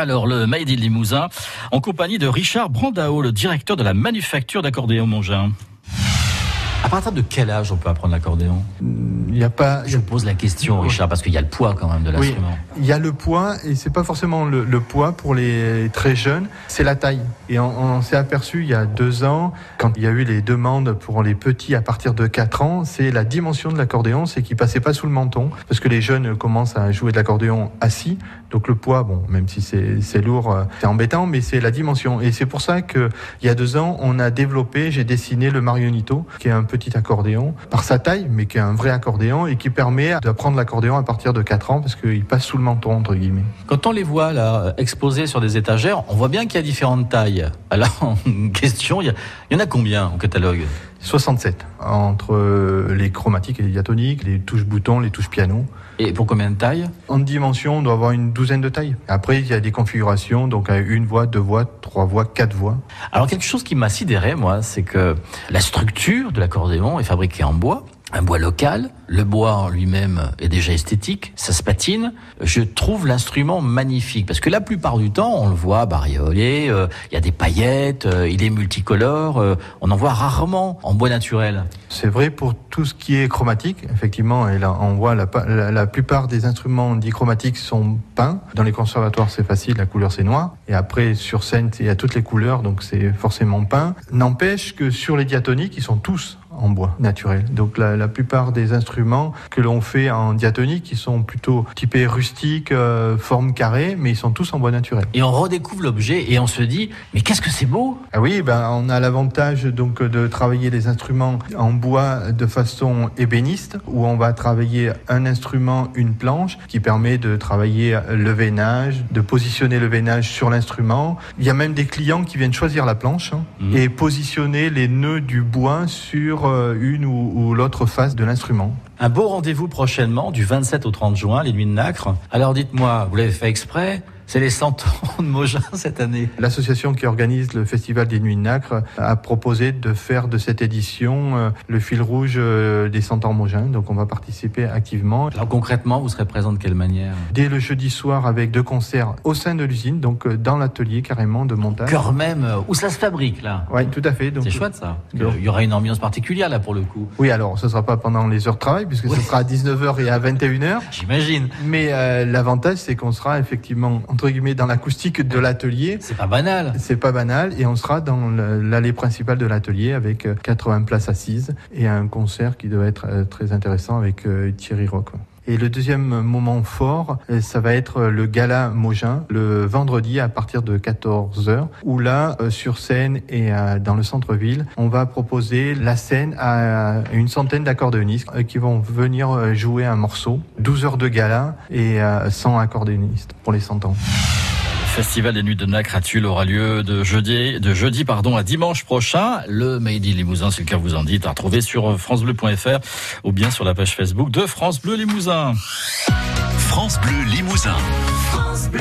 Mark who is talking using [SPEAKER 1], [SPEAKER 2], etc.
[SPEAKER 1] Alors, le Made in Limousin, en compagnie de Richard Brandao, le directeur de la manufacture d'accordéon Mongin. À partir de quel âge on peut apprendre l'accordéon?
[SPEAKER 2] Il n'y a pas.
[SPEAKER 1] Je pose la question, Richard, parce qu'il y a le poids quand même de l'instrument.
[SPEAKER 2] Oui, il y a le poids, et c'est pas forcément le, le, poids pour les très jeunes, c'est la taille. Et on, on s'est aperçu il y a deux ans, quand il y a eu les demandes pour les petits à partir de 4 ans, c'est la dimension de l'accordéon, c'est qu'il passait pas sous le menton, parce que les jeunes commencent à jouer de l'accordéon assis. Donc le poids, bon, même si c'est lourd, euh, c'est embêtant, mais c'est la dimension. Et c'est pour ça que il y a deux ans, on a développé, j'ai dessiné le Marionito, qui est un petit accordéon par sa taille, mais qui est un vrai accordéon et qui permet d'apprendre l'accordéon à partir de 4 ans parce qu'il passe sous le menton, entre guillemets.
[SPEAKER 1] Quand on les voit exposés sur des étagères, on voit bien qu'il y a différentes tailles. Alors, question, il y, en a combien au catalogue?
[SPEAKER 2] 67 entre les chromatiques et les diatoniques, les touches boutons, les touches piano.
[SPEAKER 1] Et pour combien de tailles?
[SPEAKER 2] En dimension, on doit avoir une douzaine de tailles. Après, il y a des configurations, donc une voix, deux voix, trois voix, quatre voix.
[SPEAKER 1] Alors quelque chose qui m'a sidéré, moi, c'est que la structure de l'accordéon est fabriquée en bois un bois local. Le bois en lui-même est déjà esthétique, ça se patine. Je trouve l'instrument magnifique parce que la plupart du temps, on le voit bariolé, euh, il y a des paillettes, euh, il est multicolore, euh, on en voit rarement en bois naturel.
[SPEAKER 2] C'est vrai pour tout ce qui est chromatique, effectivement, et là on voit la, la, plupart des instruments dichromatiques sont peints. Dans les conservatoires, c'est facile, la couleur c'est noir. Et après, sur scène, il y a toutes les couleurs, donc c'est forcément peint. N'empêche que sur les diatoniques, ils sont tous en bois naturel. Donc la, la plupart des instruments que l'on fait en diatonique, qui sont plutôt typés rustiques, euh, forme carrée, mais ils sont tous en bois naturel.
[SPEAKER 1] Et on redécouvre l'objet et on se dit, mais qu'est-ce que c'est beau
[SPEAKER 2] ah Oui, ben on a l'avantage donc de travailler les instruments en bois de façon ébéniste, où on va travailler un instrument, une planche, qui permet de travailler le veinage, de positionner le veinage sur l'instrument. Il y a même des clients qui viennent choisir la planche hein, mmh. et positionner les nœuds du bois sur une ou, ou l'autre face de l'instrument.
[SPEAKER 1] Un beau rendez-vous prochainement du 27 au 30 juin, les Nuits de Nacre. Alors dites-moi, vous l'avez fait exprès? C'est les 100 ans de Mogin cette année.
[SPEAKER 2] L'association qui organise le Festival des Nuits de Nacre a proposé de faire de cette édition euh, le fil rouge euh, des 100 ans Mogin. Donc on va participer activement.
[SPEAKER 1] Alors concrètement, vous serez présent de quelle manière?
[SPEAKER 2] Dès le jeudi soir avec deux concerts au sein de l'usine, donc euh, dans l'atelier carrément de montage.
[SPEAKER 1] Cœur même, où ça se fabrique là?
[SPEAKER 2] Oui, tout à fait.
[SPEAKER 1] C'est chouette ça. Il y aura une ambiance particulière là pour le coup.
[SPEAKER 2] Oui, alors ce ne sera pas pendant les heures de travail puisque oui. ce sera à 19h et à 21h.
[SPEAKER 1] J'imagine.
[SPEAKER 2] Mais euh, l'avantage c'est qu'on sera effectivement entre guillemets dans l'acoustique de l'atelier.
[SPEAKER 1] C'est pas banal.
[SPEAKER 2] C'est pas banal et on sera dans l'allée principale de l'atelier avec 80 places assises et un concert qui doit être très intéressant avec Thierry Rock. Et le deuxième moment fort, ça va être le gala Mogin, le vendredi à partir de 14h, où là, sur scène et dans le centre-ville, on va proposer la scène à une centaine d'accordéonistes qui vont venir jouer un morceau, 12 heures de gala et 100 accordéonistes pour les 100 ans.
[SPEAKER 1] Le Festival des Nuits de Nacre Tulle aura lieu de jeudi, de jeudi pardon, à dimanche prochain. Le Made in Limousin, c'est le cas vous en dites, à retrouver sur francebleu.fr ou bien sur la page Facebook de France Bleu Limousin.
[SPEAKER 3] France Bleu Limousin. France Bleu.